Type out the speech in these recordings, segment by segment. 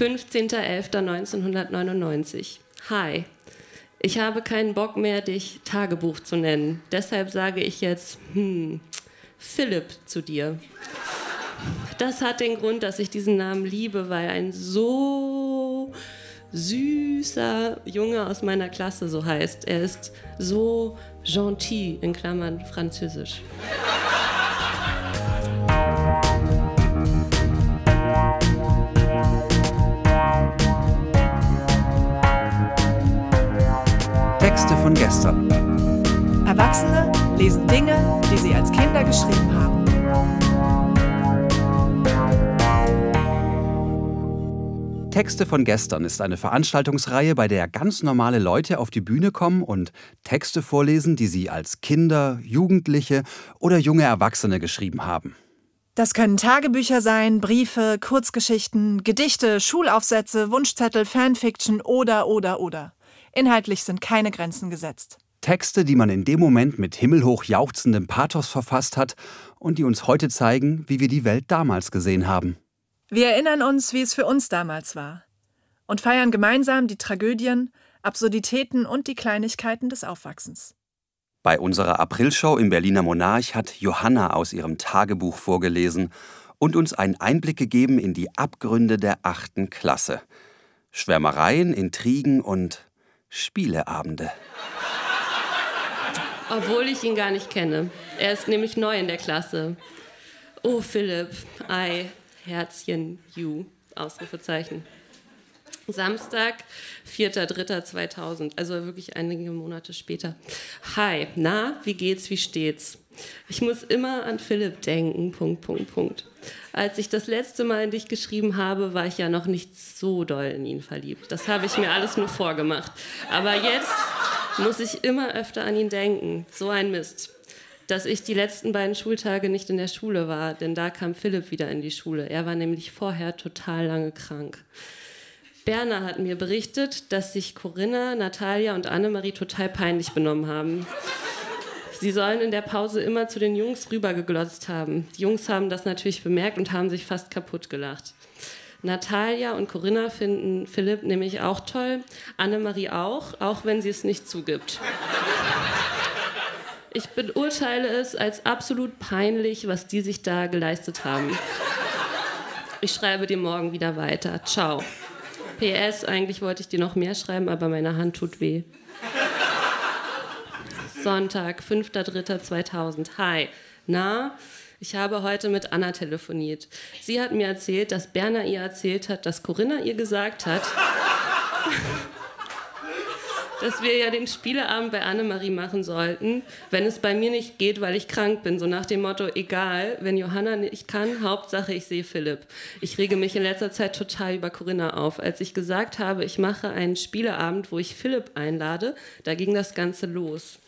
15.11.1999. Hi. Ich habe keinen Bock mehr, dich Tagebuch zu nennen. Deshalb sage ich jetzt, hm, Philipp zu dir. Das hat den Grund, dass ich diesen Namen liebe, weil ein so süßer Junge aus meiner Klasse so heißt. Er ist so gentil, in Klammern französisch. Gestern. Erwachsene lesen Dinge, die sie als Kinder geschrieben haben. Texte von gestern ist eine Veranstaltungsreihe, bei der ganz normale Leute auf die Bühne kommen und Texte vorlesen, die sie als Kinder, Jugendliche oder junge Erwachsene geschrieben haben. Das können Tagebücher sein, Briefe, Kurzgeschichten, Gedichte, Schulaufsätze, Wunschzettel, Fanfiction oder oder oder. Inhaltlich sind keine Grenzen gesetzt. Texte, die man in dem Moment mit himmelhoch jauchzendem Pathos verfasst hat und die uns heute zeigen, wie wir die Welt damals gesehen haben. Wir erinnern uns, wie es für uns damals war und feiern gemeinsam die Tragödien, Absurditäten und die Kleinigkeiten des Aufwachsens. Bei unserer Aprilshow im Berliner Monarch hat Johanna aus ihrem Tagebuch vorgelesen und uns einen Einblick gegeben in die Abgründe der achten Klasse. Schwärmereien, Intrigen und Spieleabende. Obwohl ich ihn gar nicht kenne. Er ist nämlich neu in der Klasse. Oh, Philipp, ei, Herzchen, you, Ausrufezeichen. Samstag, 4.3.2000, also wirklich einige Monate später. Hi, na, wie geht's, wie steht's? Ich muss immer an Philipp denken, Punkt, Punkt, Punkt. Als ich das letzte Mal in dich geschrieben habe, war ich ja noch nicht so doll in ihn verliebt. Das habe ich mir alles nur vorgemacht. Aber jetzt muss ich immer öfter an ihn denken. So ein Mist dass ich die letzten beiden Schultage nicht in der Schule war, denn da kam Philipp wieder in die Schule. Er war nämlich vorher total lange krank. Berner hat mir berichtet, dass sich Corinna, Natalia und Annemarie total peinlich benommen haben. Sie sollen in der Pause immer zu den Jungs rübergeglotzt haben. Die Jungs haben das natürlich bemerkt und haben sich fast kaputt gelacht. Natalia und Corinna finden Philipp nämlich auch toll, Annemarie auch, auch wenn sie es nicht zugibt. Ich beurteile es als absolut peinlich, was die sich da geleistet haben. Ich schreibe dir morgen wieder weiter. Ciao. PS, eigentlich wollte ich dir noch mehr schreiben, aber meine Hand tut weh. Sonntag, 5.3.2000. Hi. Na, ich habe heute mit Anna telefoniert. Sie hat mir erzählt, dass Berner ihr erzählt hat, dass Corinna ihr gesagt hat, dass wir ja den Spieleabend bei Annemarie machen sollten, wenn es bei mir nicht geht, weil ich krank bin. So nach dem Motto, egal, wenn Johanna nicht kann, Hauptsache ich sehe Philipp. Ich rege mich in letzter Zeit total über Corinna auf. Als ich gesagt habe, ich mache einen Spieleabend, wo ich Philipp einlade, da ging das Ganze los.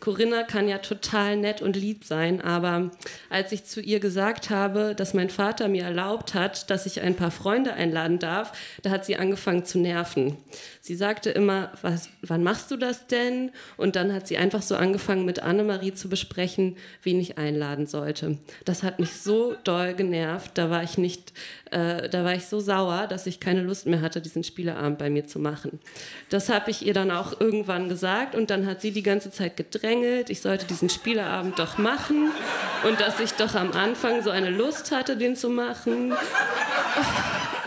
Corinna kann ja total nett und lieb sein, aber als ich zu ihr gesagt habe, dass mein Vater mir erlaubt hat, dass ich ein paar Freunde einladen darf, da hat sie angefangen zu nerven. Sie sagte immer, was, wann machst du das denn? Und dann hat sie einfach so angefangen, mit Annemarie zu besprechen, wen ich einladen sollte. Das hat mich so doll genervt. Da war ich nicht, äh, da war ich so sauer, dass ich keine Lust mehr hatte, diesen Spieleabend bei mir zu machen. Das habe ich ihr dann auch irgendwann gesagt und dann hat sie die ganze Zeit gedrängelt, ich sollte diesen Spieleabend doch machen und dass ich doch am Anfang so eine Lust hatte, den zu machen.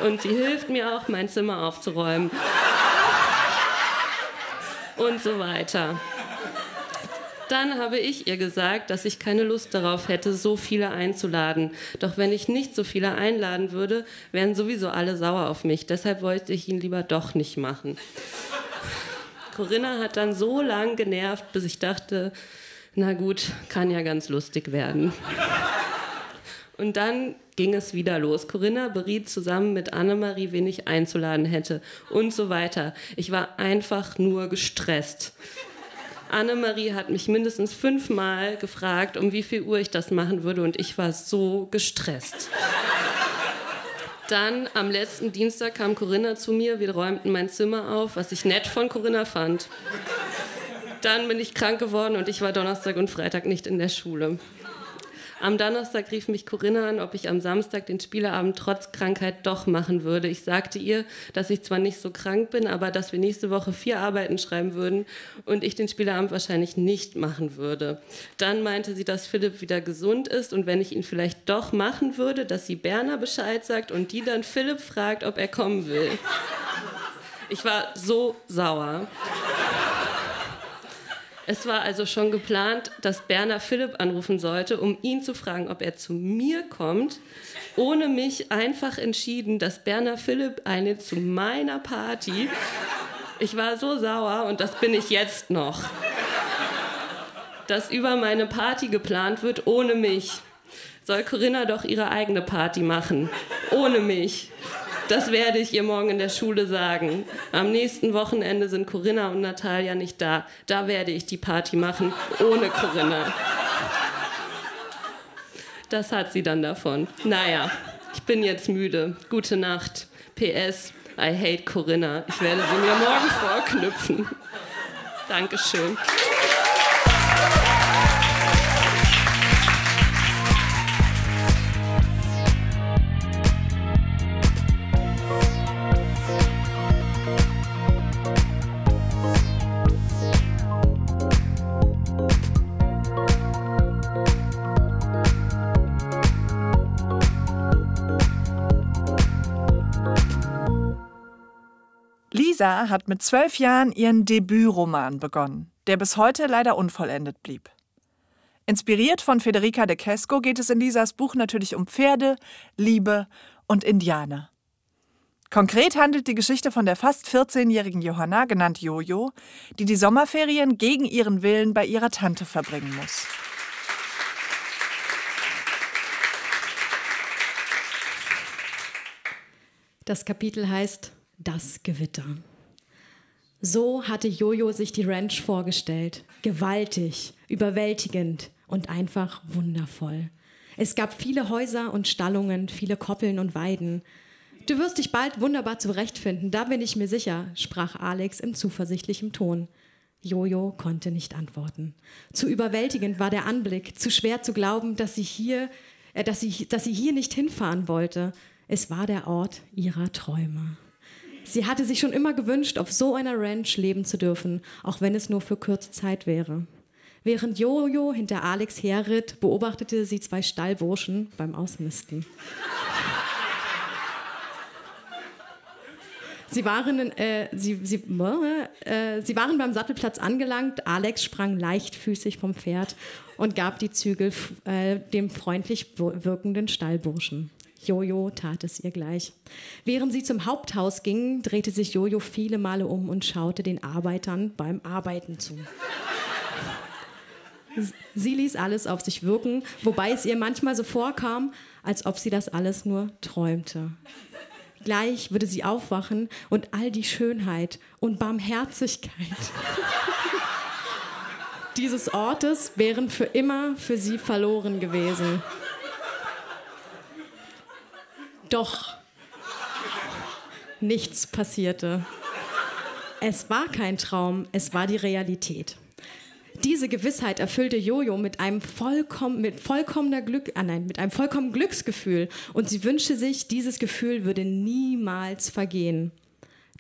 Und sie hilft mir auch, mein Zimmer aufzuräumen und so weiter. Dann habe ich ihr gesagt, dass ich keine Lust darauf hätte, so viele einzuladen. Doch wenn ich nicht so viele einladen würde, wären sowieso alle sauer auf mich. Deshalb wollte ich ihn lieber doch nicht machen. Corinna hat dann so lang genervt, bis ich dachte, na gut, kann ja ganz lustig werden. Und dann ging es wieder los. Corinna beriet zusammen mit Annemarie, wen ich einzuladen hätte und so weiter. Ich war einfach nur gestresst. Annemarie hat mich mindestens fünfmal gefragt, um wie viel Uhr ich das machen würde und ich war so gestresst. Dann am letzten Dienstag kam Corinna zu mir, wir räumten mein Zimmer auf, was ich nett von Corinna fand. Dann bin ich krank geworden und ich war Donnerstag und Freitag nicht in der Schule. Am Donnerstag rief mich Corinna an, ob ich am Samstag den Spieleabend trotz Krankheit doch machen würde. Ich sagte ihr, dass ich zwar nicht so krank bin, aber dass wir nächste Woche vier Arbeiten schreiben würden und ich den Spieleabend wahrscheinlich nicht machen würde. Dann meinte sie, dass Philipp wieder gesund ist und wenn ich ihn vielleicht doch machen würde, dass sie Berner Bescheid sagt und die dann Philipp fragt, ob er kommen will. Ich war so sauer. Es war also schon geplant, dass Berner Philipp anrufen sollte, um ihn zu fragen, ob er zu mir kommt. Ohne mich einfach entschieden, dass Berner Philipp eine zu meiner Party. Ich war so sauer und das bin ich jetzt noch. Dass über meine Party geplant wird ohne mich. Soll Corinna doch ihre eigene Party machen. Ohne mich. Das werde ich ihr morgen in der Schule sagen. Am nächsten Wochenende sind Corinna und Natalia nicht da. Da werde ich die Party machen, ohne Corinna. Das hat sie dann davon. Naja, ich bin jetzt müde. Gute Nacht. PS, I hate Corinna. Ich werde sie mir morgen vorknüpfen. Dankeschön. Lisa hat mit zwölf Jahren ihren Debütroman begonnen, der bis heute leider unvollendet blieb. Inspiriert von Federica de Kesco geht es in Lisas Buch natürlich um Pferde, Liebe und Indianer. Konkret handelt die Geschichte von der fast 14-jährigen Johanna, genannt Jojo, die die Sommerferien gegen ihren Willen bei ihrer Tante verbringen muss. Das Kapitel heißt das Gewitter. So hatte Jojo sich die Ranch vorgestellt. Gewaltig, überwältigend und einfach wundervoll. Es gab viele Häuser und Stallungen, viele Koppeln und Weiden. Du wirst dich bald wunderbar zurechtfinden, da bin ich mir sicher, sprach Alex im zuversichtlichen Ton. Jojo konnte nicht antworten. Zu überwältigend war der Anblick, zu schwer zu glauben, dass sie hier, äh, dass sie, dass sie hier nicht hinfahren wollte. Es war der Ort ihrer Träume. Sie hatte sich schon immer gewünscht, auf so einer Ranch leben zu dürfen, auch wenn es nur für kurze Zeit wäre. Während Jojo hinter Alex herritt, beobachtete sie zwei Stallburschen beim Ausmisten. Sie waren, äh, sie, sie, äh, sie waren beim Sattelplatz angelangt. Alex sprang leichtfüßig vom Pferd und gab die Zügel äh, dem freundlich wirkenden Stallburschen. Jojo tat es ihr gleich. Während sie zum Haupthaus ging, drehte sich Jojo viele Male um und schaute den Arbeitern beim Arbeiten zu. Sie ließ alles auf sich wirken, wobei es ihr manchmal so vorkam, als ob sie das alles nur träumte. Gleich würde sie aufwachen und all die Schönheit und Barmherzigkeit dieses Ortes wären für immer für sie verloren gewesen. Doch nichts passierte. Es war kein Traum, es war die Realität. Diese Gewissheit erfüllte Jojo mit einem vollkommen, mit vollkommener Glück, ah nein, mit einem vollkommenen Glücksgefühl und sie wünschte sich, dieses Gefühl würde niemals vergehen.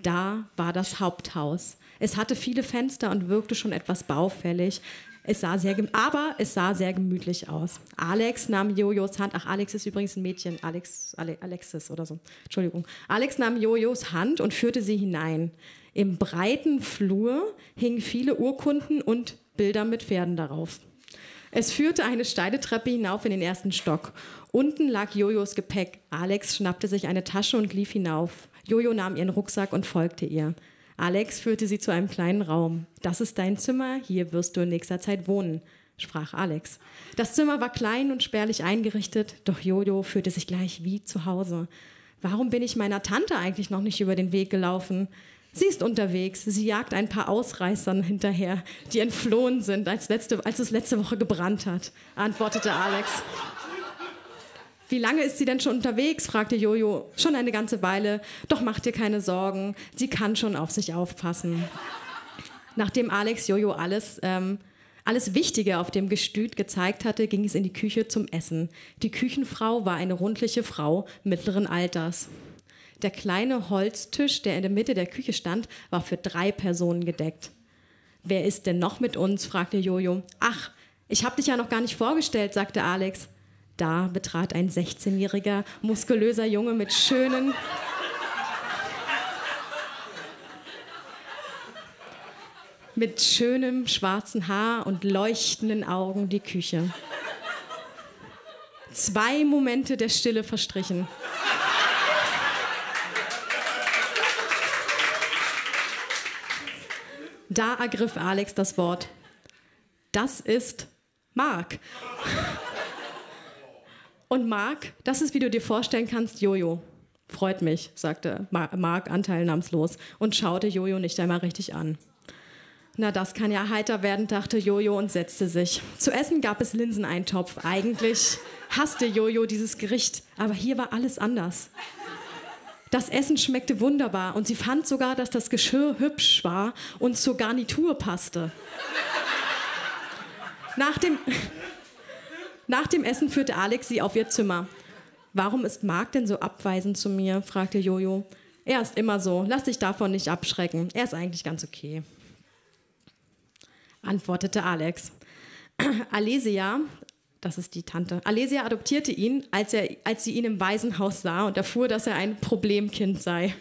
Da war das Haupthaus. Es hatte viele Fenster und wirkte schon etwas baufällig. Es sah sehr, aber es sah sehr gemütlich aus. Alex nahm Jojos Hand. Ach, Alex ist übrigens ein Mädchen. Alex, Ale, Alexis oder so. Entschuldigung. Alex nahm Jojos Hand und führte sie hinein. Im breiten Flur hingen viele Urkunden und Bilder mit Pferden darauf. Es führte eine steile Treppe hinauf in den ersten Stock. Unten lag Jojos Gepäck. Alex schnappte sich eine Tasche und lief hinauf. Jojo nahm ihren Rucksack und folgte ihr. Alex führte sie zu einem kleinen Raum. Das ist dein Zimmer, hier wirst du in nächster Zeit wohnen, sprach Alex. Das Zimmer war klein und spärlich eingerichtet, doch Jojo fühlte sich gleich wie zu Hause. Warum bin ich meiner Tante eigentlich noch nicht über den Weg gelaufen? Sie ist unterwegs. Sie jagt ein paar Ausreißern hinterher, die entflohen sind, als, letzte, als es letzte Woche gebrannt hat, antwortete Alex. Wie lange ist sie denn schon unterwegs? fragte Jojo. Schon eine ganze Weile. Doch mach dir keine Sorgen. Sie kann schon auf sich aufpassen. Nachdem Alex Jojo alles, ähm, alles Wichtige auf dem Gestüt gezeigt hatte, ging es in die Küche zum Essen. Die Küchenfrau war eine rundliche Frau mittleren Alters. Der kleine Holztisch, der in der Mitte der Küche stand, war für drei Personen gedeckt. Wer ist denn noch mit uns? fragte Jojo. Ach, ich habe dich ja noch gar nicht vorgestellt, sagte Alex. Da betrat ein 16-jähriger, muskulöser Junge mit schönen, mit schönem schwarzen Haar und leuchtenden Augen die Küche. Zwei Momente der Stille verstrichen. Da ergriff Alex das Wort. Das ist Mark. Und Mark, das ist, wie du dir vorstellen kannst, Jojo. Freut mich, sagte Mark anteilnahmslos und schaute Jojo nicht einmal richtig an. Na, das kann ja heiter werden, dachte Jojo und setzte sich. Zu essen gab es Linseneintopf. Eigentlich hasste Jojo dieses Gericht, aber hier war alles anders. Das Essen schmeckte wunderbar und sie fand sogar, dass das Geschirr hübsch war und zur Garnitur passte. Nach dem, nach dem Essen führte Alex sie auf ihr Zimmer. Warum ist Marc denn so abweisend zu mir? fragte Jojo. Er ist immer so. Lass dich davon nicht abschrecken. Er ist eigentlich ganz okay. Antwortete Alex. Alesia, das ist die Tante. Alesia adoptierte ihn, als, er, als sie ihn im Waisenhaus sah und erfuhr, dass er ein Problemkind sei.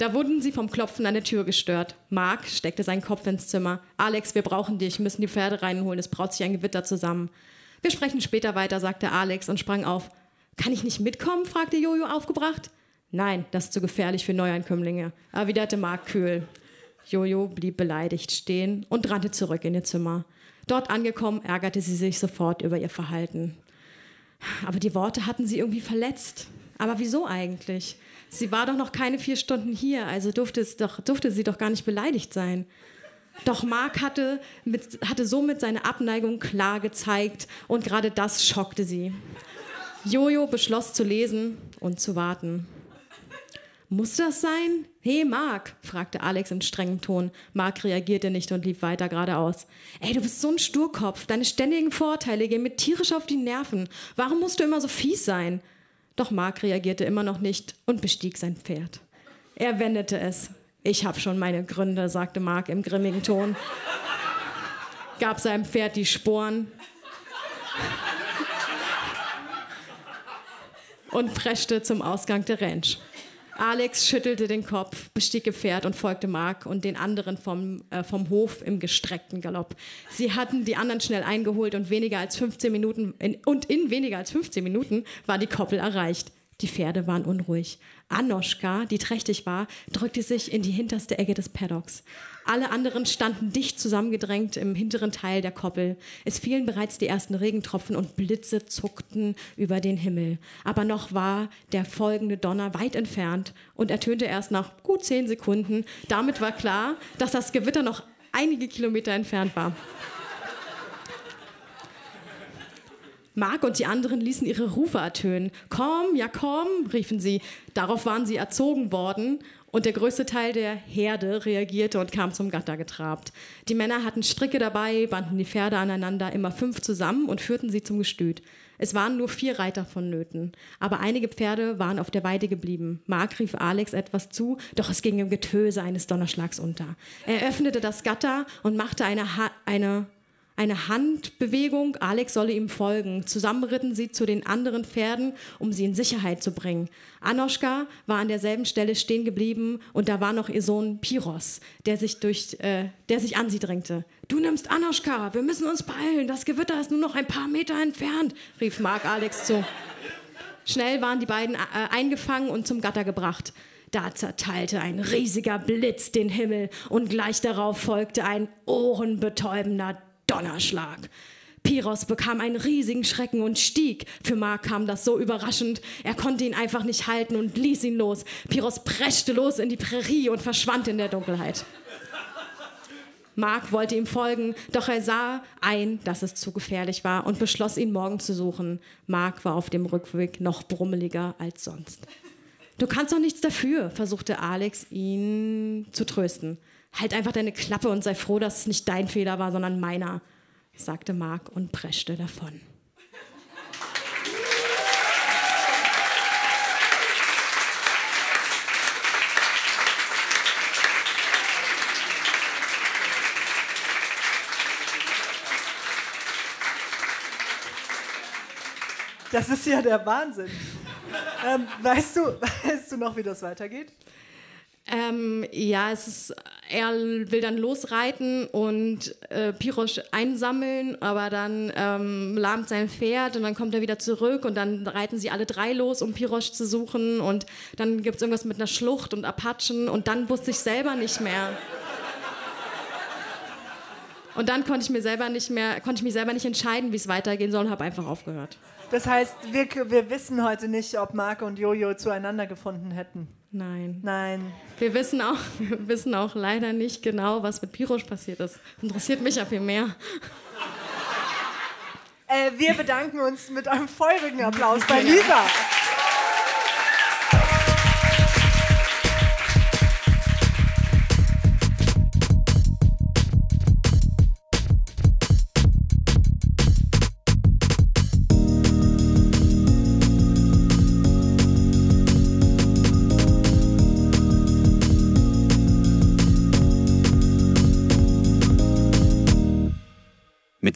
Da wurden sie vom Klopfen an der Tür gestört. Mark steckte seinen Kopf ins Zimmer. Alex, wir brauchen dich, müssen die Pferde reinholen, es braut sich ein Gewitter zusammen. Wir sprechen später weiter, sagte Alex und sprang auf. Kann ich nicht mitkommen? fragte Jojo aufgebracht. Nein, das ist zu gefährlich für Neuankömmlinge, erwiderte Mark kühl. Jojo blieb beleidigt stehen und rannte zurück in ihr Zimmer. Dort angekommen, ärgerte sie sich sofort über ihr Verhalten. Aber die Worte hatten sie irgendwie verletzt. Aber wieso eigentlich? Sie war doch noch keine vier Stunden hier, also durfte, es doch, durfte sie doch gar nicht beleidigt sein. Doch Mark hatte, mit, hatte somit seine Abneigung klar gezeigt und gerade das schockte sie. Jojo beschloss zu lesen und zu warten. Muss das sein? Hey, Mark, fragte Alex in strengem Ton. Mark reagierte nicht und lief weiter geradeaus. Ey, du bist so ein Sturkopf. Deine ständigen Vorteile gehen mir tierisch auf die Nerven. Warum musst du immer so fies sein? Doch Mark reagierte immer noch nicht und bestieg sein Pferd. Er wendete es. Ich habe schon meine Gründe, sagte Mark im grimmigen Ton. Gab seinem Pferd die Sporen und preschte zum Ausgang der Ranch. Alex schüttelte den Kopf, bestieg ihr Pferd und folgte Mark und den anderen vom, äh, vom Hof im gestreckten Galopp. Sie hatten die anderen schnell eingeholt und weniger als 15 Minuten in, und in weniger als 15 Minuten war die Koppel erreicht. Die Pferde waren unruhig. Anoschka, die trächtig war, drückte sich in die hinterste Ecke des Paddocks. Alle anderen standen dicht zusammengedrängt im hinteren Teil der Koppel. Es fielen bereits die ersten Regentropfen und Blitze zuckten über den Himmel. Aber noch war der folgende Donner weit entfernt und ertönte erst nach gut zehn Sekunden. Damit war klar, dass das Gewitter noch einige Kilometer entfernt war. Mark und die anderen ließen ihre Rufe ertönen. Komm, ja komm, riefen sie. Darauf waren sie erzogen worden und der größte Teil der Herde reagierte und kam zum Gatter getrabt. Die Männer hatten Stricke dabei, banden die Pferde aneinander, immer fünf zusammen und führten sie zum Gestüt. Es waren nur vier Reiter vonnöten, aber einige Pferde waren auf der Weide geblieben. Mark rief Alex etwas zu, doch es ging im Getöse eines Donnerschlags unter. Er öffnete das Gatter und machte eine, ha eine eine Handbewegung, Alex solle ihm folgen. Zusammen ritten sie zu den anderen Pferden, um sie in Sicherheit zu bringen. Anoschka war an derselben Stelle stehen geblieben und da war noch ihr Sohn Piros, der sich, durch, äh, der sich an sie drängte. Du nimmst Anoschka, wir müssen uns beeilen, das Gewitter ist nur noch ein paar Meter entfernt, rief Mark Alex zu. Schnell waren die beiden äh, eingefangen und zum Gatter gebracht. Da zerteilte ein riesiger Blitz den Himmel und gleich darauf folgte ein ohrenbetäubender Donnerschlag. Piros bekam einen riesigen Schrecken und stieg. Für Mark kam das so überraschend. Er konnte ihn einfach nicht halten und ließ ihn los. Piros preschte los in die Prärie und verschwand in der Dunkelheit. Mark wollte ihm folgen, doch er sah ein, dass es zu gefährlich war und beschloss, ihn morgen zu suchen. Mark war auf dem Rückweg noch brummeliger als sonst. Du kannst doch nichts dafür, versuchte Alex ihn zu trösten. Halt einfach deine Klappe und sei froh, dass es nicht dein Fehler war, sondern meiner, sagte Mark und preschte davon. Das ist ja der Wahnsinn. Ähm, weißt, du, weißt du noch, wie das weitergeht? Ähm, ja, es ist, er will dann losreiten und äh, Pirosch einsammeln, aber dann ähm, lahmt sein Pferd und dann kommt er wieder zurück und dann reiten sie alle drei los, um Pirosch zu suchen und dann gibt es irgendwas mit einer Schlucht und Apachen und dann wusste ich selber nicht mehr. Und dann konnte ich mir selber nicht mehr, konnte ich mich selber nicht entscheiden, wie es weitergehen soll und habe einfach aufgehört. Das heißt, wir, wir wissen heute nicht, ob Marco und Jojo zueinander gefunden hätten. Nein. Nein. Wir wissen auch, wir wissen auch leider nicht genau, was mit Pirosch passiert ist. Interessiert mich ja viel mehr. Äh, wir bedanken uns mit einem feurigen Applaus bei Lisa.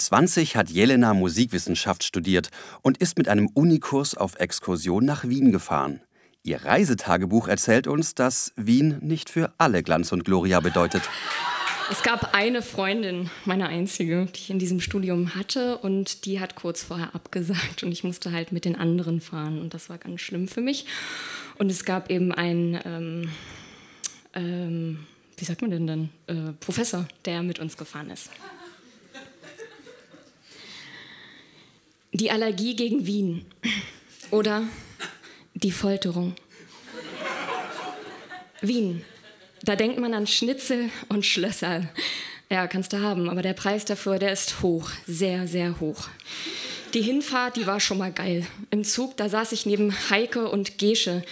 20 hat Jelena Musikwissenschaft studiert und ist mit einem Unikurs auf Exkursion nach Wien gefahren. Ihr Reisetagebuch erzählt uns, dass Wien nicht für alle Glanz und Gloria bedeutet. Es gab eine Freundin, meine einzige, die ich in diesem Studium hatte und die hat kurz vorher abgesagt und ich musste halt mit den anderen fahren und das war ganz schlimm für mich. Und es gab eben einen, ähm, ähm, wie sagt man denn dann, äh, Professor, der mit uns gefahren ist. Die Allergie gegen Wien oder die Folterung. Wien, da denkt man an Schnitzel und Schlösser. Ja, kannst du haben, aber der Preis dafür, der ist hoch, sehr, sehr hoch. Die Hinfahrt, die war schon mal geil. Im Zug, da saß ich neben Heike und Gesche.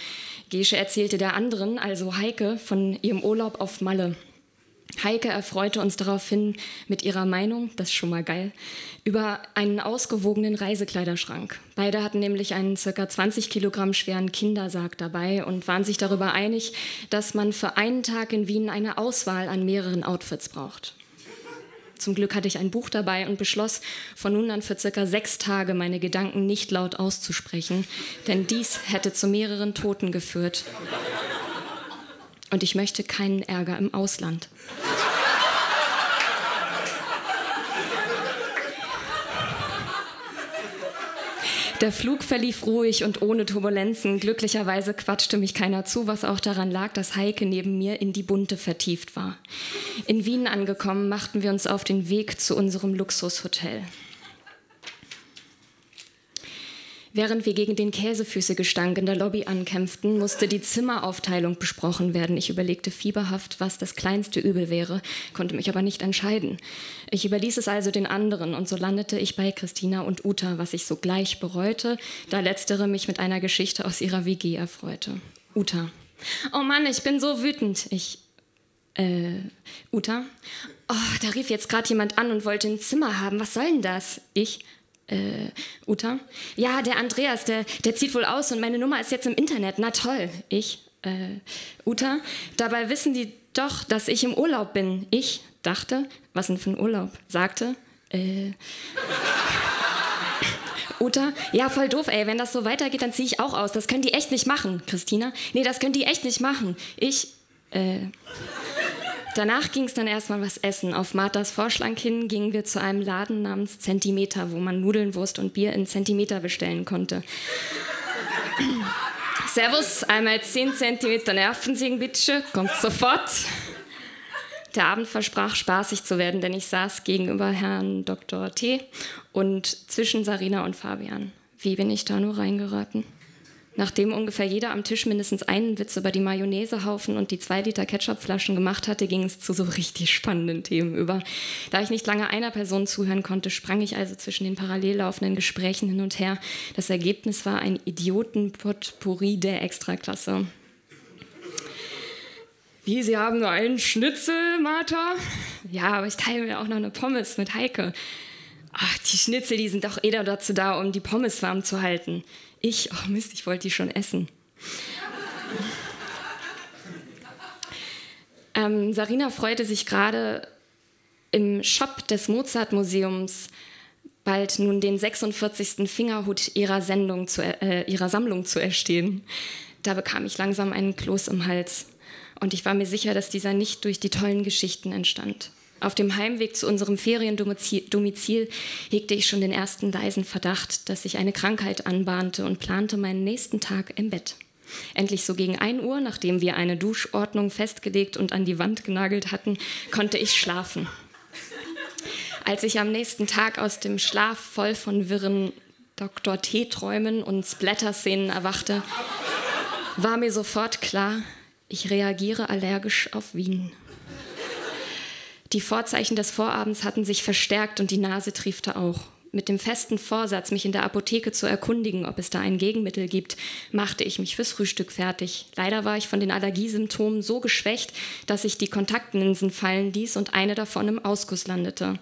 Gesche erzählte der anderen, also Heike, von ihrem Urlaub auf Malle. Heike erfreute uns daraufhin mit ihrer Meinung, das ist schon mal geil, über einen ausgewogenen Reisekleiderschrank. Beide hatten nämlich einen ca. 20 Kilogramm schweren Kindersarg dabei und waren sich darüber einig, dass man für einen Tag in Wien eine Auswahl an mehreren Outfits braucht. Zum Glück hatte ich ein Buch dabei und beschloss, von nun an für circa sechs Tage meine Gedanken nicht laut auszusprechen, denn dies hätte zu mehreren Toten geführt. Und ich möchte keinen Ärger im Ausland. Der Flug verlief ruhig und ohne Turbulenzen. Glücklicherweise quatschte mich keiner zu, was auch daran lag, dass Heike neben mir in die Bunte vertieft war. In Wien angekommen, machten wir uns auf den Weg zu unserem Luxushotel. Während wir gegen den Käsefüßegestank in der Lobby ankämpften, musste die Zimmeraufteilung besprochen werden. Ich überlegte fieberhaft, was das kleinste Übel wäre, konnte mich aber nicht entscheiden. Ich überließ es also den anderen und so landete ich bei Christina und Uta, was ich sogleich bereute, da letztere mich mit einer Geschichte aus ihrer WG erfreute. Uta. Oh Mann, ich bin so wütend. Ich. Äh, Uta? Oh, da rief jetzt gerade jemand an und wollte ein Zimmer haben. Was soll denn das? Ich äh, Uta? Ja, der Andreas, der, der zieht wohl aus und meine Nummer ist jetzt im Internet. Na toll. Ich? Äh, Uta? Dabei wissen die doch, dass ich im Urlaub bin. Ich dachte, was denn für ein Urlaub? Sagte, äh. Uta, ja, voll doof, ey. Wenn das so weitergeht, dann ziehe ich auch aus. Das können die echt nicht machen. Christina, nee, das können die echt nicht machen. Ich, äh. Danach ging es dann erstmal was essen. Auf Marthas Vorschlag hin gingen wir zu einem Laden namens Zentimeter, wo man Nudeln, Wurst und Bier in Zentimeter bestellen konnte. Servus, einmal 10 Zentimeter Nervensägen, bitte, kommt sofort. Der Abend versprach spaßig zu werden, denn ich saß gegenüber Herrn Dr. T. und zwischen Sarina und Fabian. Wie bin ich da nur reingeraten? Nachdem ungefähr jeder am Tisch mindestens einen Witz über die Mayonnaisehaufen und die zwei Liter Ketchupflaschen gemacht hatte, ging es zu so richtig spannenden Themen über. Da ich nicht lange einer Person zuhören konnte, sprang ich also zwischen den parallel laufenden Gesprächen hin und her. Das Ergebnis war ein Idiotenpotpourri der Extraklasse. Wie, Sie haben nur einen Schnitzel, Martha? Ja, aber ich teile mir auch noch eine Pommes mit Heike. Ach, die Schnitzel, die sind doch eher dazu da, um die Pommes warm zu halten. Ich, oh Mist, ich wollte die schon essen. ähm, Sarina freute sich gerade im Shop des Mozart-Museums bald nun den 46. Fingerhut ihrer, Sendung zu, äh, ihrer Sammlung zu erstehen. Da bekam ich langsam einen Kloß im Hals. Und ich war mir sicher, dass dieser nicht durch die tollen Geschichten entstand. Auf dem Heimweg zu unserem Feriendomizil hegte ich schon den ersten leisen Verdacht, dass sich eine Krankheit anbahnte und plante meinen nächsten Tag im Bett. Endlich so gegen 1 Uhr, nachdem wir eine Duschordnung festgelegt und an die Wand genagelt hatten, konnte ich schlafen. Als ich am nächsten Tag aus dem Schlaf voll von wirren Dr. T-Träumen und Splatter-Szenen erwachte, war mir sofort klar, ich reagiere allergisch auf Wien. Die Vorzeichen des Vorabends hatten sich verstärkt und die Nase triefte auch. Mit dem festen Vorsatz, mich in der Apotheke zu erkundigen, ob es da ein Gegenmittel gibt, machte ich mich fürs Frühstück fertig. Leider war ich von den Allergiesymptomen so geschwächt, dass ich die Kontaktlinsen fallen ließ und eine davon im Ausguss landete.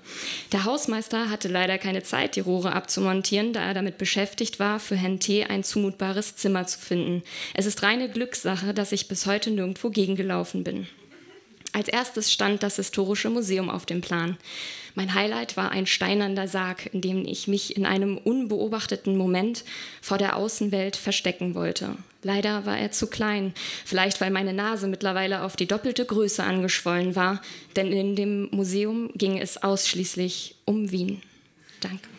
Der Hausmeister hatte leider keine Zeit, die Rohre abzumontieren, da er damit beschäftigt war, für Herrn T. ein zumutbares Zimmer zu finden. Es ist reine Glückssache, dass ich bis heute nirgendwo gegengelaufen bin. Als erstes stand das Historische Museum auf dem Plan. Mein Highlight war ein steinernder Sarg, in dem ich mich in einem unbeobachteten Moment vor der Außenwelt verstecken wollte. Leider war er zu klein, vielleicht weil meine Nase mittlerweile auf die doppelte Größe angeschwollen war, denn in dem Museum ging es ausschließlich um Wien. Danke.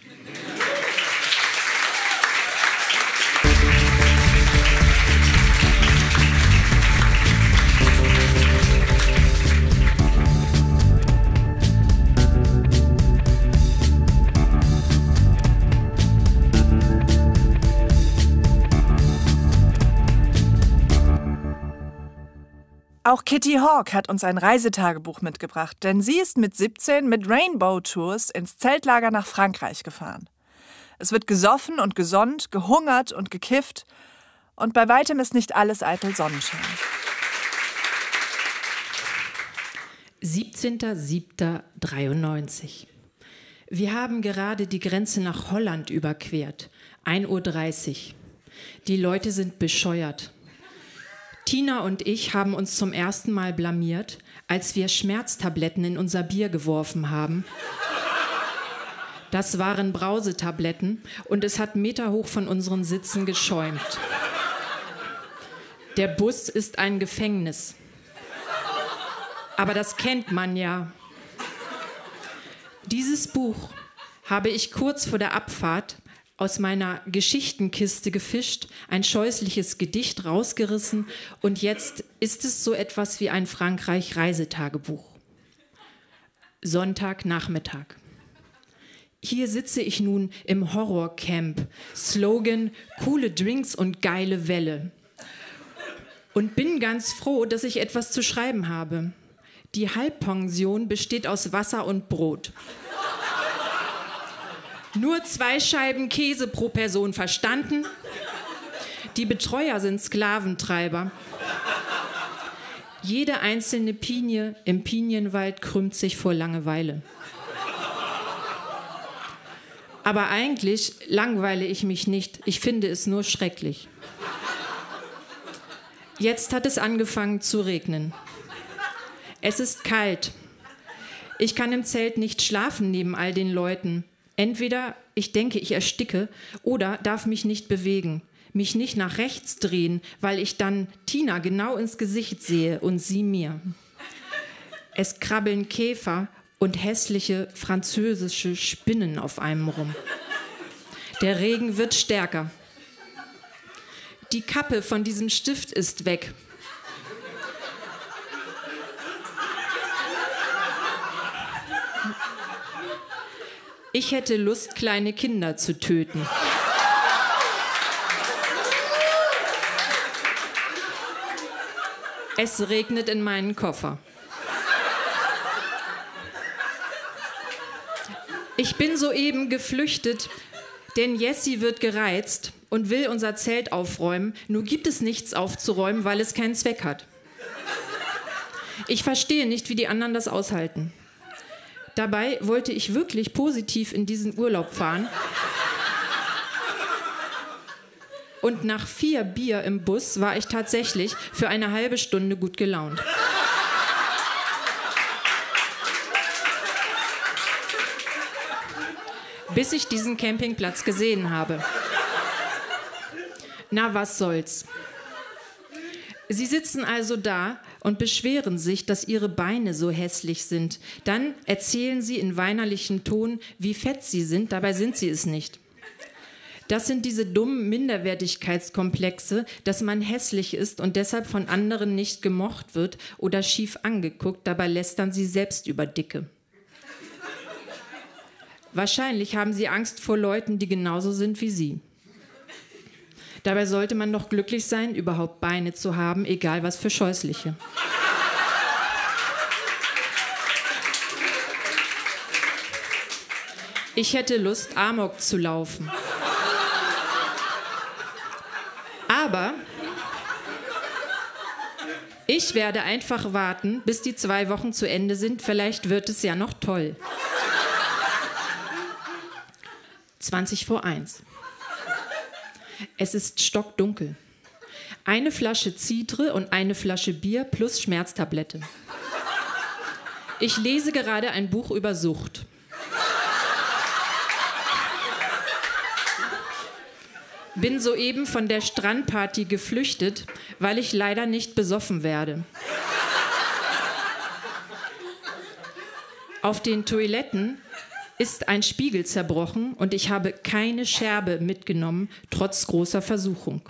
Auch Kitty Hawk hat uns ein Reisetagebuch mitgebracht, denn sie ist mit 17 mit Rainbow Tours ins Zeltlager nach Frankreich gefahren. Es wird gesoffen und gesonnt, gehungert und gekifft und bei weitem ist nicht alles eitel Sonnenschein. 17.07.93. Wir haben gerade die Grenze nach Holland überquert. 1.30 Uhr. Die Leute sind bescheuert. Tina und ich haben uns zum ersten Mal blamiert, als wir Schmerztabletten in unser Bier geworfen haben. Das waren Brausetabletten und es hat meterhoch von unseren Sitzen geschäumt. Der Bus ist ein Gefängnis. Aber das kennt man ja. Dieses Buch habe ich kurz vor der Abfahrt aus meiner Geschichtenkiste gefischt, ein scheußliches Gedicht rausgerissen und jetzt ist es so etwas wie ein Frankreich-Reisetagebuch. Sonntagnachmittag. Hier sitze ich nun im Horrorcamp. Slogan: coole Drinks und geile Welle. Und bin ganz froh, dass ich etwas zu schreiben habe. Die Halbpension besteht aus Wasser und Brot. Nur zwei Scheiben Käse pro Person verstanden. Die Betreuer sind Sklaventreiber. Jede einzelne Pinie im Pinienwald krümmt sich vor Langeweile. Aber eigentlich langweile ich mich nicht. Ich finde es nur schrecklich. Jetzt hat es angefangen zu regnen. Es ist kalt. Ich kann im Zelt nicht schlafen neben all den Leuten. Entweder ich denke, ich ersticke oder darf mich nicht bewegen, mich nicht nach rechts drehen, weil ich dann Tina genau ins Gesicht sehe und sie mir. Es krabbeln Käfer und hässliche französische Spinnen auf einem rum. Der Regen wird stärker. Die Kappe von diesem Stift ist weg. Ich hätte Lust, kleine Kinder zu töten. Es regnet in meinen Koffer. Ich bin soeben geflüchtet, denn Jessie wird gereizt und will unser Zelt aufräumen. Nur gibt es nichts aufzuräumen, weil es keinen Zweck hat. Ich verstehe nicht, wie die anderen das aushalten. Dabei wollte ich wirklich positiv in diesen Urlaub fahren. Und nach vier Bier im Bus war ich tatsächlich für eine halbe Stunde gut gelaunt. Bis ich diesen Campingplatz gesehen habe. Na, was soll's. Sie sitzen also da und beschweren sich, dass ihre Beine so hässlich sind. Dann erzählen sie in weinerlichem Ton, wie fett sie sind, dabei sind sie es nicht. Das sind diese dummen Minderwertigkeitskomplexe, dass man hässlich ist und deshalb von anderen nicht gemocht wird oder schief angeguckt, dabei lästern sie selbst über Dicke. Wahrscheinlich haben sie Angst vor Leuten, die genauso sind wie sie. Dabei sollte man doch glücklich sein, überhaupt Beine zu haben, egal was für scheußliche. Ich hätte Lust, Amok zu laufen. Aber ich werde einfach warten, bis die zwei Wochen zu Ende sind. Vielleicht wird es ja noch toll. 20 vor 1. Es ist stockdunkel. Eine Flasche Zitre und eine Flasche Bier plus Schmerztablette. Ich lese gerade ein Buch über Sucht. Bin soeben von der Strandparty geflüchtet, weil ich leider nicht besoffen werde. Auf den Toiletten ist ein Spiegel zerbrochen und ich habe keine Scherbe mitgenommen, trotz großer Versuchung.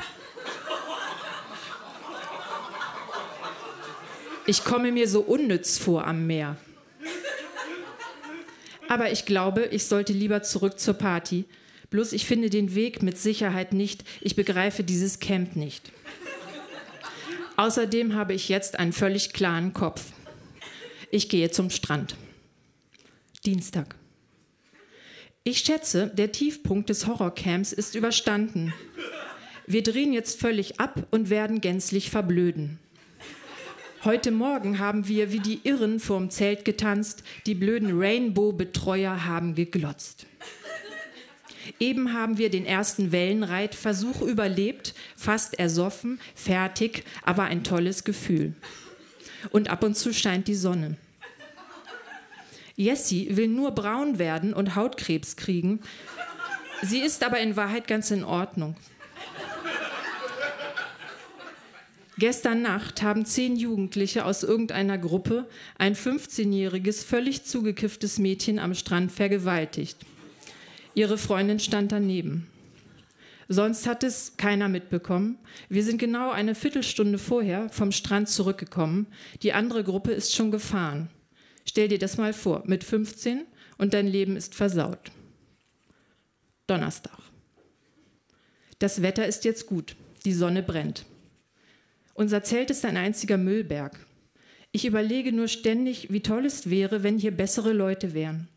Ich komme mir so unnütz vor am Meer. Aber ich glaube, ich sollte lieber zurück zur Party. Bloß ich finde den Weg mit Sicherheit nicht. Ich begreife dieses Camp nicht. Außerdem habe ich jetzt einen völlig klaren Kopf. Ich gehe zum Strand. Dienstag. Ich schätze, der Tiefpunkt des Horrorcamps ist überstanden. Wir drehen jetzt völlig ab und werden gänzlich verblöden. Heute Morgen haben wir wie die Irren vorm Zelt getanzt, die blöden Rainbow-Betreuer haben geglotzt. Eben haben wir den ersten Wellenreitversuch überlebt, fast ersoffen, fertig, aber ein tolles Gefühl. Und ab und zu scheint die Sonne. Jessie will nur braun werden und Hautkrebs kriegen. Sie ist aber in Wahrheit ganz in Ordnung. Gestern Nacht haben zehn Jugendliche aus irgendeiner Gruppe ein 15-jähriges, völlig zugekifftes Mädchen am Strand vergewaltigt. Ihre Freundin stand daneben. Sonst hat es keiner mitbekommen. Wir sind genau eine Viertelstunde vorher vom Strand zurückgekommen. Die andere Gruppe ist schon gefahren. Stell dir das mal vor, mit 15 und dein Leben ist versaut. Donnerstag. Das Wetter ist jetzt gut, die Sonne brennt. Unser Zelt ist ein einziger Müllberg. Ich überlege nur ständig, wie toll es wäre, wenn hier bessere Leute wären.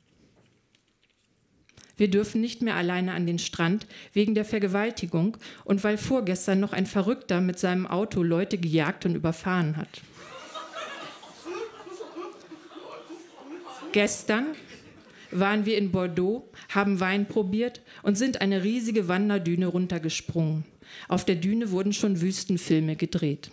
Wir dürfen nicht mehr alleine an den Strand wegen der Vergewaltigung und weil vorgestern noch ein Verrückter mit seinem Auto Leute gejagt und überfahren hat. Gestern waren wir in Bordeaux, haben Wein probiert und sind eine riesige Wanderdüne runtergesprungen. Auf der Düne wurden schon Wüstenfilme gedreht.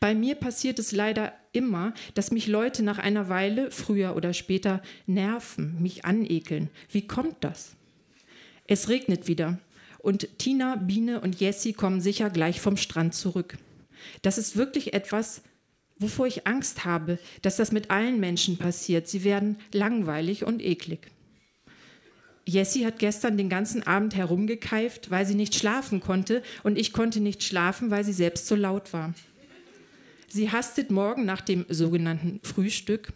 Bei mir passiert es leider immer, dass mich Leute nach einer Weile, früher oder später, nerven, mich anekeln. Wie kommt das? Es regnet wieder und Tina, Biene und Jessie kommen sicher gleich vom Strand zurück. Das ist wirklich etwas, wovor ich Angst habe, dass das mit allen Menschen passiert. Sie werden langweilig und eklig. Jessie hat gestern den ganzen Abend herumgekeift, weil sie nicht schlafen konnte und ich konnte nicht schlafen, weil sie selbst so laut war. Sie hastet morgen nach dem sogenannten Frühstück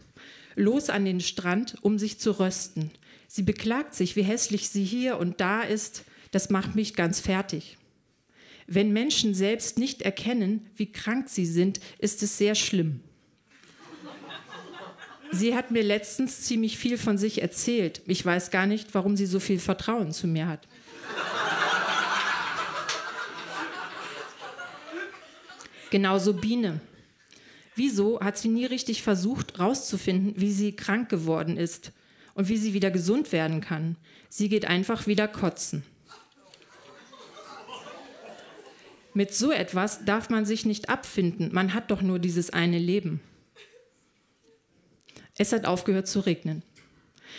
los an den Strand, um sich zu rösten. Sie beklagt sich, wie hässlich sie hier und da ist. Das macht mich ganz fertig. Wenn Menschen selbst nicht erkennen, wie krank sie sind, ist es sehr schlimm. Sie hat mir letztens ziemlich viel von sich erzählt. Ich weiß gar nicht, warum sie so viel Vertrauen zu mir hat. Genauso Biene. Wieso hat sie nie richtig versucht, rauszufinden, wie sie krank geworden ist und wie sie wieder gesund werden kann? Sie geht einfach wieder kotzen. Mit so etwas darf man sich nicht abfinden. Man hat doch nur dieses eine Leben. Es hat aufgehört zu regnen.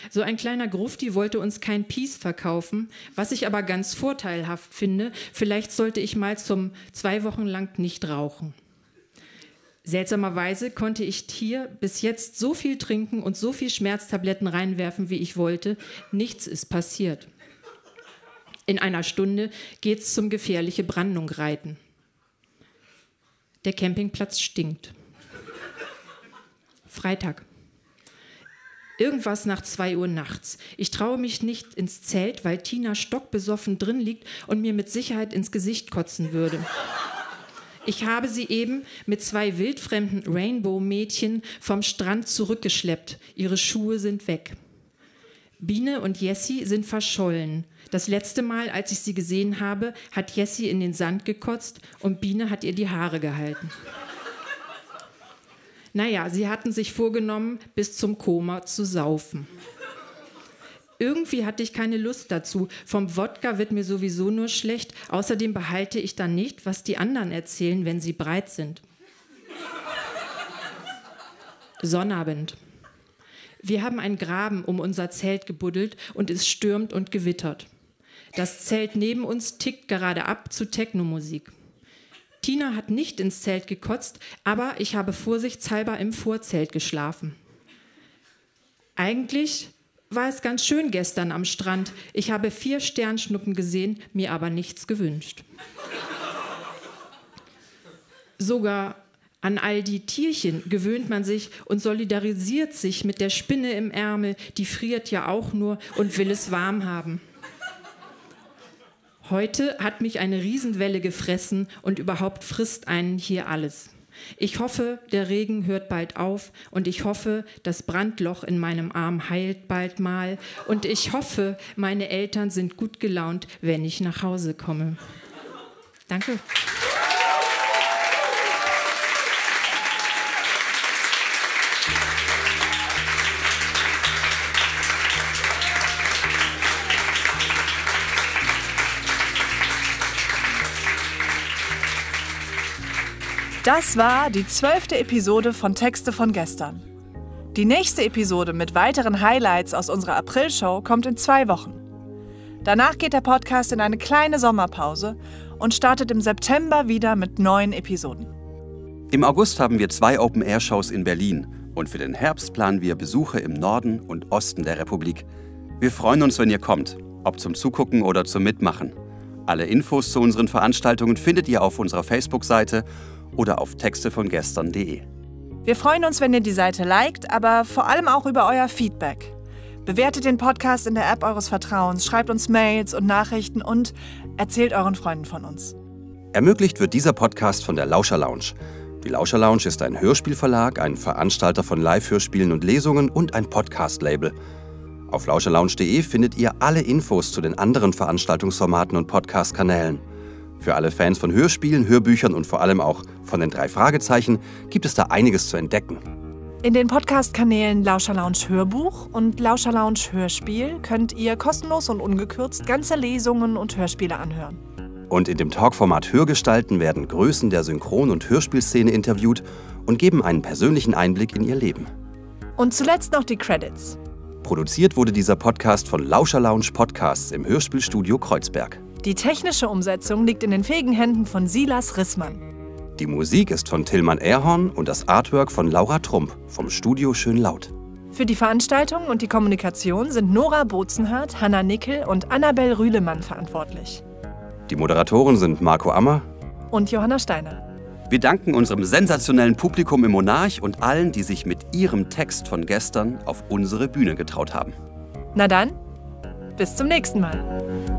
So ein kleiner Grufti wollte uns kein Peace verkaufen, was ich aber ganz vorteilhaft finde. Vielleicht sollte ich mal zum zwei Wochen lang nicht rauchen. Seltsamerweise konnte ich hier bis jetzt so viel trinken und so viel Schmerztabletten reinwerfen, wie ich wollte. Nichts ist passiert. In einer Stunde geht's zum gefährliche Brandung reiten. Der Campingplatz stinkt. Freitag. Irgendwas nach zwei Uhr nachts. Ich traue mich nicht ins Zelt, weil Tina stockbesoffen drin liegt und mir mit Sicherheit ins Gesicht kotzen würde. Ich habe sie eben mit zwei wildfremden Rainbow-Mädchen vom Strand zurückgeschleppt. Ihre Schuhe sind weg. Biene und Jessie sind verschollen. Das letzte Mal, als ich sie gesehen habe, hat Jessie in den Sand gekotzt und Biene hat ihr die Haare gehalten. Naja, sie hatten sich vorgenommen, bis zum Koma zu saufen. Irgendwie hatte ich keine Lust dazu. Vom Wodka wird mir sowieso nur schlecht. Außerdem behalte ich dann nicht, was die anderen erzählen, wenn sie breit sind. Sonnabend. Wir haben einen Graben um unser Zelt gebuddelt und es stürmt und gewittert. Das Zelt neben uns tickt gerade ab zu Technomusik. Tina hat nicht ins Zelt gekotzt, aber ich habe vorsichtshalber im Vorzelt geschlafen. Eigentlich war es ganz schön gestern am Strand. Ich habe vier Sternschnuppen gesehen, mir aber nichts gewünscht. Sogar an all die Tierchen gewöhnt man sich und solidarisiert sich mit der Spinne im Ärmel, die friert ja auch nur und will es warm haben. Heute hat mich eine Riesenwelle gefressen und überhaupt frisst einen hier alles. Ich hoffe, der Regen hört bald auf und ich hoffe, das Brandloch in meinem Arm heilt bald mal und ich hoffe, meine Eltern sind gut gelaunt, wenn ich nach Hause komme. Danke. Das war die zwölfte Episode von Texte von gestern. Die nächste Episode mit weiteren Highlights aus unserer April-Show kommt in zwei Wochen. Danach geht der Podcast in eine kleine Sommerpause und startet im September wieder mit neuen Episoden. Im August haben wir zwei Open-Air-Shows in Berlin und für den Herbst planen wir Besuche im Norden und Osten der Republik. Wir freuen uns, wenn ihr kommt, ob zum Zugucken oder zum Mitmachen. Alle Infos zu unseren Veranstaltungen findet ihr auf unserer Facebook-Seite oder auf textevongestern.de. Wir freuen uns, wenn ihr die Seite liked, aber vor allem auch über euer Feedback. Bewertet den Podcast in der App eures Vertrauens, schreibt uns Mails und Nachrichten und erzählt euren Freunden von uns. Ermöglicht wird dieser Podcast von der Lauscher Lounge. Die Lauscher Lounge ist ein Hörspielverlag, ein Veranstalter von Live-Hörspielen und Lesungen und ein Podcast-Label. Auf lauscherlounge.de findet ihr alle Infos zu den anderen Veranstaltungsformaten und Podcast-Kanälen. Für alle Fans von Hörspielen, Hörbüchern und vor allem auch von den drei Fragezeichen gibt es da einiges zu entdecken. In den Podcast-Kanälen Lauscher Lounge Hörbuch und Lauscher Lounge Hörspiel könnt ihr kostenlos und ungekürzt ganze Lesungen und Hörspiele anhören. Und in dem Talkformat Hörgestalten werden Größen der Synchron- und Hörspielszene interviewt und geben einen persönlichen Einblick in ihr Leben. Und zuletzt noch die Credits. Produziert wurde dieser Podcast von Lauscher Lounge Podcasts im Hörspielstudio Kreuzberg. Die technische Umsetzung liegt in den fähigen Händen von Silas Rissmann. Die Musik ist von Tillmann Erhorn und das Artwork von Laura Trump vom Studio Schön Laut. Für die Veranstaltung und die Kommunikation sind Nora Bozenhardt, Hanna Nickel und Annabel Rühlemann verantwortlich. Die Moderatoren sind Marco Ammer Und Johanna Steiner. Wir danken unserem sensationellen Publikum im Monarch und allen, die sich mit ihrem Text von gestern auf unsere Bühne getraut haben. Na dann, bis zum nächsten Mal.